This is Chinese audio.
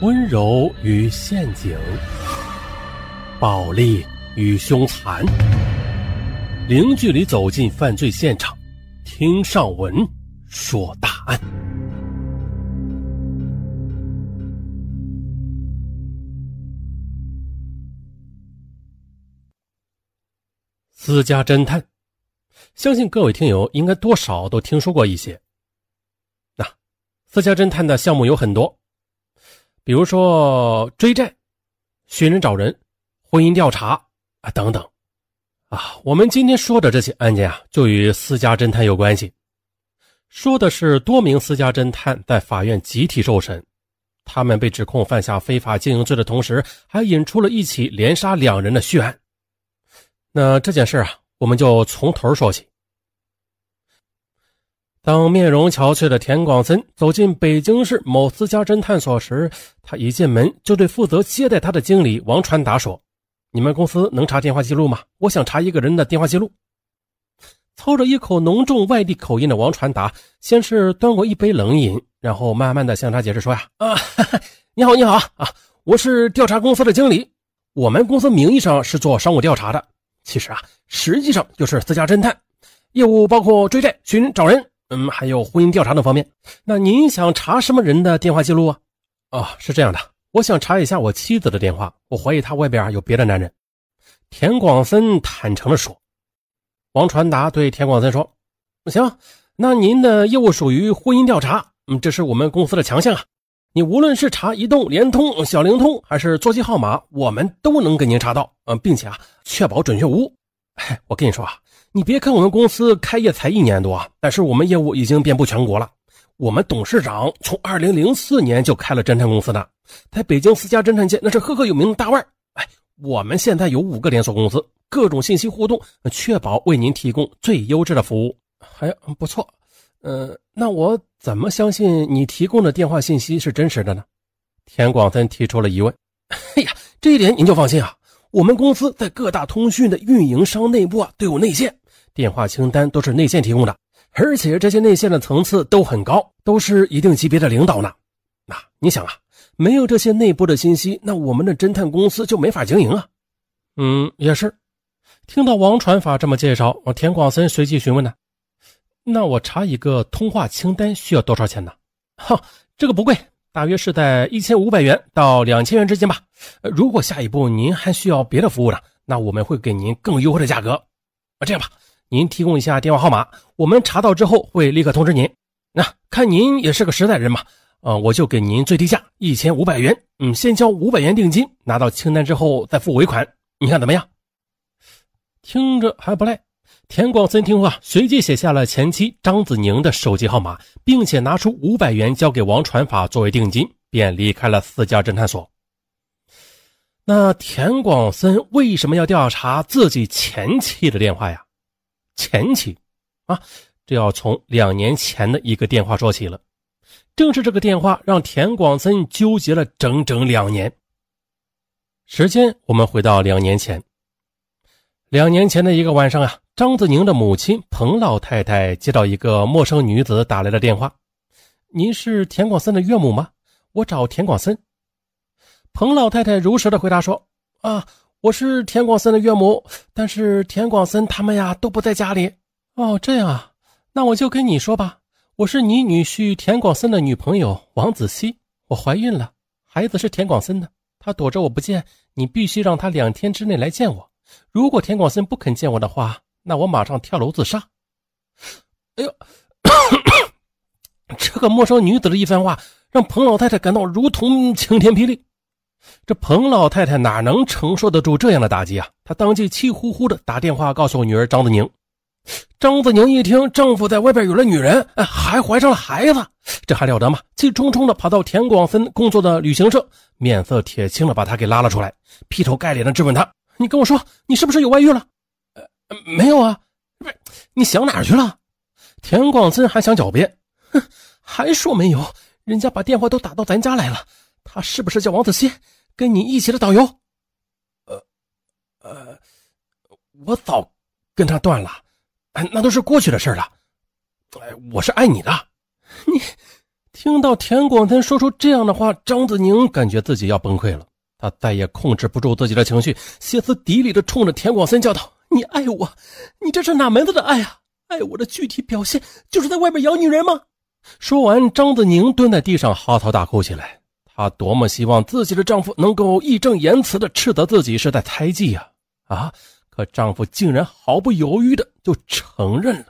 温柔与陷阱，暴力与凶残，零距离走进犯罪现场，听上文说大案。私家侦探，相信各位听友应该多少都听说过一些。那私家侦探的项目有很多。比如说追债、寻人找人、婚姻调查啊等等，啊，我们今天说的这起案件啊，就与私家侦探有关系。说的是多名私家侦探在法院集体受审，他们被指控犯下非法经营罪的同时，还引出了一起连杀两人的血案。那这件事啊，我们就从头说起。当面容憔悴的田广森走进北京市某私家侦探所时，他一进门就对负责接待他的经理王传达说：“你们公司能查电话记录吗？我想查一个人的电话记录。”操着一口浓重外地口音的王传达，先是端过一杯冷饮，然后慢慢的向他解释说：“呀，啊，你好，你好啊，我是调查公司的经理，我们公司名义上是做商务调查的，其实啊，实际上就是私家侦探，业务包括追债、寻、找人。”嗯，还有婚姻调查等方面。那您想查什么人的电话记录啊？哦，是这样的，我想查一下我妻子的电话，我怀疑她外边有别的男人。田广森坦诚的说。王传达对田广森说：“行，那您的业务属于婚姻调查，嗯，这是我们公司的强项啊。你无论是查移动、联通、小灵通，还是座机号码，我们都能给您查到，嗯，并且啊，确保准确无误。哎，我跟你说啊。”你别看我们公司开业才一年多啊，但是我们业务已经遍布全国了。我们董事长从二零零四年就开了侦探公司的，在北京私家侦探界那是赫赫有名的大腕哎，我们现在有五个连锁公司，各种信息互动，确保为您提供最优质的服务。还不错，呃，那我怎么相信你提供的电话信息是真实的呢？田广森提出了疑问。哎呀，这一点您就放心啊。我们公司在各大通讯的运营商内部啊都有内线，电话清单都是内线提供的，而且这些内线的层次都很高，都是一定级别的领导呢。那你想啊，没有这些内部的信息，那我们的侦探公司就没法经营啊。嗯，也是。听到王传法这么介绍，我田广森随即询问呢：“那我查一个通话清单需要多少钱呢？”哈，这个不贵。大约是在一千五百元到两千元之间吧。如果下一步您还需要别的服务呢，那我们会给您更优惠的价格。啊，这样吧，您提供一下电话号码，我们查到之后会立刻通知您。那看您也是个实在人嘛，呃，我就给您最低价一千五百元。嗯，先交五百元定金，拿到清单之后再付尾款。你看怎么样？听着还不赖。田广森听话，随即写下了前妻张子宁的手机号码，并且拿出五百元交给王传法作为定金，便离开了私家侦探所。那田广森为什么要调查自己前妻的电话呀？前妻啊，这要从两年前的一个电话说起了。正是这个电话让田广森纠结了整整两年。时间我们回到两年前，两年前的一个晚上啊。张子宁的母亲彭老太太接到一个陌生女子打来的电话：“您是田广森的岳母吗？我找田广森。”彭老太太如实的回答说：“啊，我是田广森的岳母，但是田广森他们呀都不在家里。”哦，这样啊，那我就跟你说吧，我是你女婿田广森的女朋友王子熙，我怀孕了，孩子是田广森的，他躲着我不见，你必须让他两天之内来见我。如果田广森不肯见我的话，那我马上跳楼自杀！哎呦，这个陌生女子的一番话让彭老太太感到如同晴天霹雳。这彭老太太哪能承受得住这样的打击啊？她当即气呼呼的打电话告诉女儿张子宁。张子宁一听丈夫在外边有了女人，还怀上了孩子，这还了得吗？气冲冲的跑到田广森工作的旅行社，面色铁青的把他给拉了出来，劈头盖脸的质问他：“你跟我说，你是不是有外遇了？”没有啊，不是你想哪儿去了？田广森还想狡辩，哼，还说没有，人家把电话都打到咱家来了。他是不是叫王子熙，跟你一起的导游？呃，呃，我早跟他断了，哎，那都是过去的事了。哎，我是爱你的，你听到田广森说出这样的话，张子宁感觉自己要崩溃了。他再也控制不住自己的情绪，歇斯底里的冲着田广森叫道：“你爱我？你这是哪门子的爱啊？爱我的具体表现就是在外面养女人吗？”说完，张子宁蹲在地上嚎啕大哭起来。她多么希望自己的丈夫能够义正言辞的斥责自己是在猜忌呀！啊！可丈夫竟然毫不犹豫的就承认了。